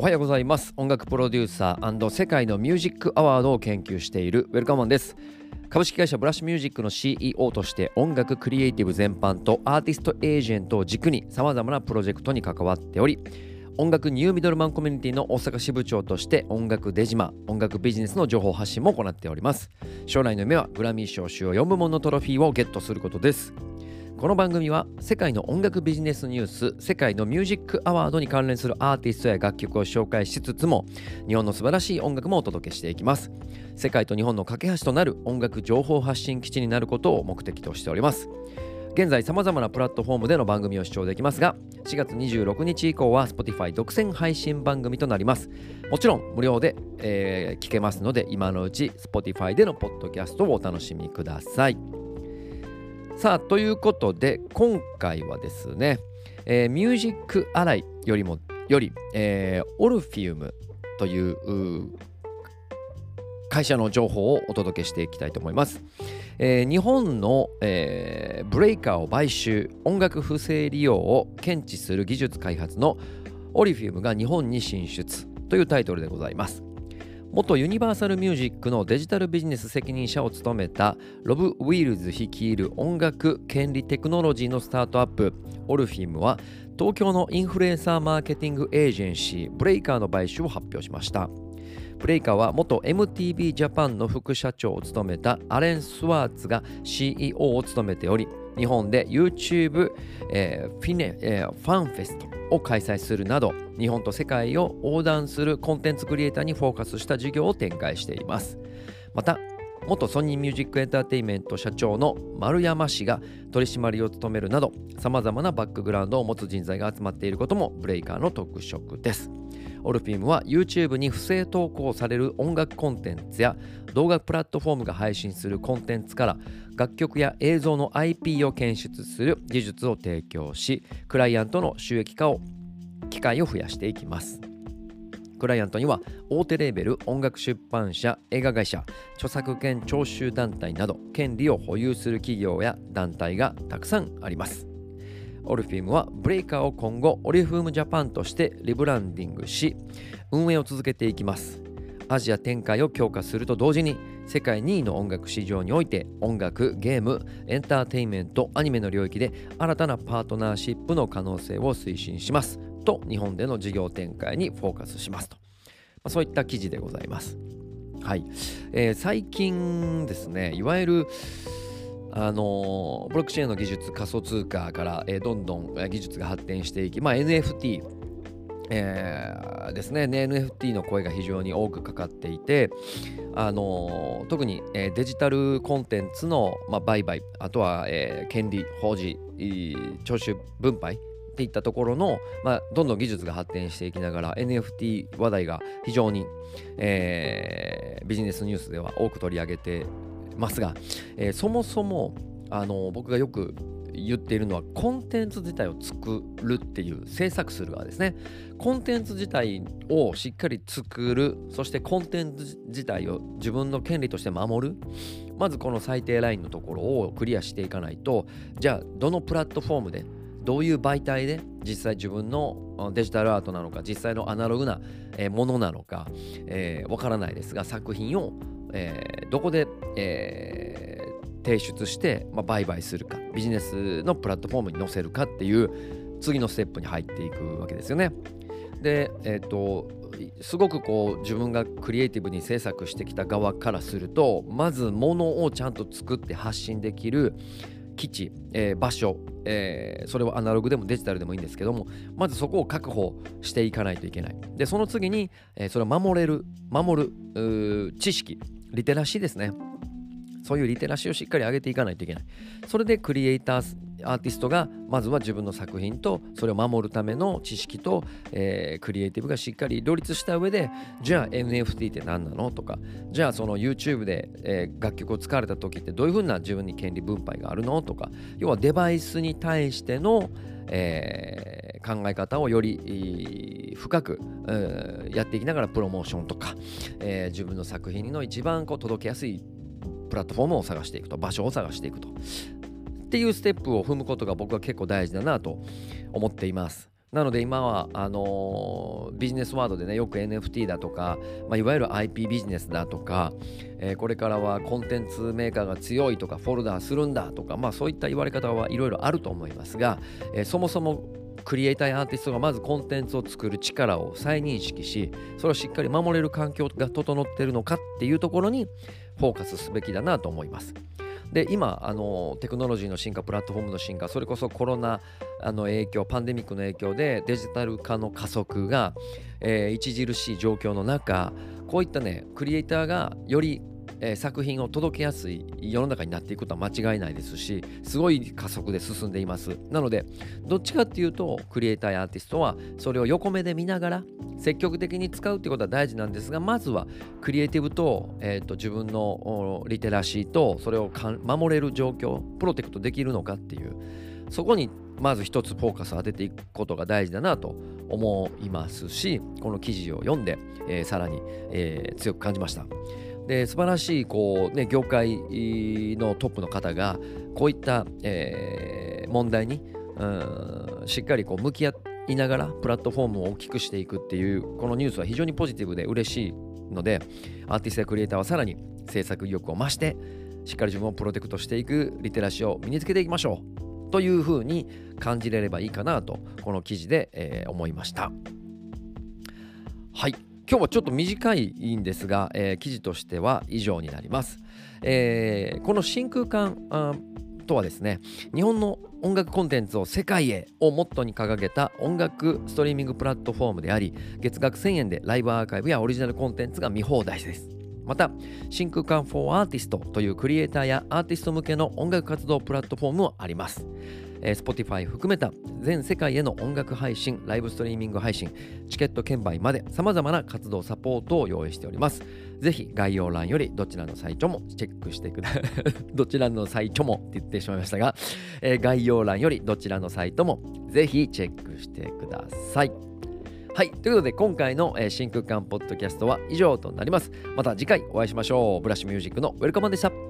おはようございます。音楽プロデューサー世界のミュージックアワードを研究しているウェルカムマンです。株式会社ブラッシュミュージックの CEO として音楽クリエイティブ全般とアーティストエージェントを軸にさまざまなプロジェクトに関わっており音楽ニューミドルマンコミュニティの大阪支部長として音楽デジマ音楽ビジネスの情報発信も行っております。将来の夢はグラミー賞主要4部門のトロフィーをゲットすることです。この番組は世界の音楽ビジネスニュース世界のミュージックアワードに関連するアーティストや楽曲を紹介しつつも日本の素晴らしい音楽もお届けしていきます。世界と日本の架け橋となる音楽情報発信基地になることを目的としております。現在さまざまなプラットフォームでの番組を視聴できますが4月26日以降は Spotify 独占配信番組となります。もちろん無料で、えー、聞けますので今のうち Spotify でのポッドキャストをお楽しみください。さあということで今回はですね、えー、ミュージックアライよりもより、えー、オルフィウムという会社の情報をお届けしていきたいと思います。えー、日本の、えー、ブレイカーを買収音楽不正利用を検知する技術開発のオリフィウムが日本に進出というタイトルでございます。元ユニバーサルミュージックのデジタルビジネス責任者を務めたロブ・ウィールズ率いる音楽権利テクノロジーのスタートアップ。オルフィムは東京のインフルエンサーマーケティングエージェンシーブレイカーの買収を発表しました。ブレイカーは元 MTV ジャパンの副社長を務めたアレン・スワーツが CEO を務めており日本で YouTube、えー、フィネ、えー、ファンフェストを開催するなど日本と世界を横断するコンテンツクリエイターにフォーカスした事業を展開しています。また元ソニーミュージックエンターテインメント社長の丸山氏が取締りを務めるなどさまざまなバックグラウンドを持つ人材が集まっていることもブレイカーの特色です。オルフィームは YouTube に不正投稿される音楽コンテンツや動画プラットフォームが配信するコンテンツから楽曲や映像の IP を検出する技術を提供しクライアントの収益化を機会を増やしていきます。クライアントには大手レーベル音楽出版社映画会社著作権徴収団体など権利を保有する企業や団体がたくさんあります。オルフィームはブレイカーを今後オリフームジャパンとしてリブランディングし運営を続けていきます。アジア展開を強化すると同時に世界2位の音楽市場において音楽、ゲーム、エンターテインメント、アニメの領域で新たなパートナーシップの可能性を推進します。と日本での事業展開にフォーカスします。と、まあ、そういった記事でございます。はい、えー、最近ですねいわゆるあのブロックチェーンの技術仮想通貨から、え、どんどん技術が発展していき、まあ、NFT えー、ですね。NFT の声が非常に多くかかっていて、あの特に、え、デジタルコンテンツの、まあ、売買あとは、えー、権利保持徴収分配っていったところの、まあ、どんどん技術が発展していきながら NFT 話題が非常に、えー、ビジネスニュースでは多く取り上げてますが、えー、そもそもあの僕がよく言っているのはコンテンツ自体を作るっていう制作する側ですね。コンテンツ自体をしっかり作る。そしてコンテンツ自体を自分の権利として守る。まずこの最低ラインのところをクリアしていかないとじゃあどのプラットフォームでどういう媒体で実際自分のデジタルアートなのか実際のアナログなものなのかわ、えー、からないですが作品を、えー、どこで、えー、提出して、まあ、売買するかビジネスのプラットフォームに載せるかっていう次のステップに入っていくわけですよね。で、えっ、ー、とすごくこう自分がクリエイティブに制作してきた側からするとまずものをちゃんと作って発信できる基地、えー、場所、えー、それはアナログでもデジタルでもいいんですけどもまずそこを確保していかないといけないでその次に、えー、それを守れる守る知識リテラシーですね。そういうリテラシーをしっかり上げていかないといけない。それでクリエイターアーティストがまずは自分の作品とそれを守るための知識と、えー、クリエイティブがしっかり両立した上でじゃあ NFT って何なの？とかじゃあその YouTube で、えー、楽曲を使われた時ってどういうふうな自分に権利分配があるの？とか要はデバイスに対しての、えー、考え方をより深く、やっていきながらプロモーションとか、自分の作品の一番こう届けやすいプラットフォームを探していくと場所を探していくとっていうステップを踏むことが僕は結構大事だなと思っています。なので今はあのー、ビジネスワードでねよく NFT だとか、まあ、いわゆる IP ビジネスだとか、えー、これからはコンテンツメーカーが強いとかフォルダーするんだとか、まあ、そういった言われ方はいろいろあると思いますが、えー、そもそもクリエイターやアーティストがまずコンテンツを作る力を再認識しそれをしっかり守れる環境が整ってるのかっていうところにフォーカスすべきだなと思います。で今あのテクノロジーの進化プラットフォームの進化それこそコロナあの影響パンデミックの影響でデジタル化の加速が、えー、著しい状況の中こういったねクリエイターがよりえー、作品を届けやすい世の中になっていくことは間違いないですしすごい加速で進んでいますなのでどっちかっていうとクリエイターやアーティストはそれを横目で見ながら積極的に使うってことは大事なんですがまずはクリエイティブと,、えーと、自分のリテラシーとそれを守れる状況プロテクトできるのかっていうそこにまず一つフォーカスを当てていくことが大事だなと思いますしこの記事を読んで、えー、さらに、えー、強く感じました。で素晴らしいこう、ね、業界のトップの方がこういった、えー、問題にしっかりこう向き合いながらプラットフォームを大きくしていくっていうこのニュースは非常にポジティブで嬉しいのでアーティストやクリエイターはさらに制作意欲を増してしっかり自分をプロテクトしていくリテラシーを身につけていきましょうというふうに感じれればいいかなとこの記事で、えー、思いました。はい。今日はちょっと短いんですが、えー、記事としては以上になります。えー、この真空管とはですね日本の音楽コンテンツを世界へをモットーに掲げた音楽ストリーミングプラットフォームであり月額1000円でライブアーカイブやオリジナルコンテンツが見放題です。また真空管 for Artist というクリエイターやアーティスト向けの音楽活動プラットフォームもあります。えー、Spotify 含めた全世界への音楽配信、ライブストリーミング配信、チケット券売まで様々な活動サポートを用意しております。ぜひ概要欄よりどちらのサイトもチェックしてください。どちらのサイトもって言ってしまいましたが、えー、概要欄よりどちらのサイトもぜひチェックしてください。はい。ということで、今回の、えー、真空管ポッドキャストは以上となります。また次回お会いしましょう。ブラッシュミュージックのウェルカマンでした。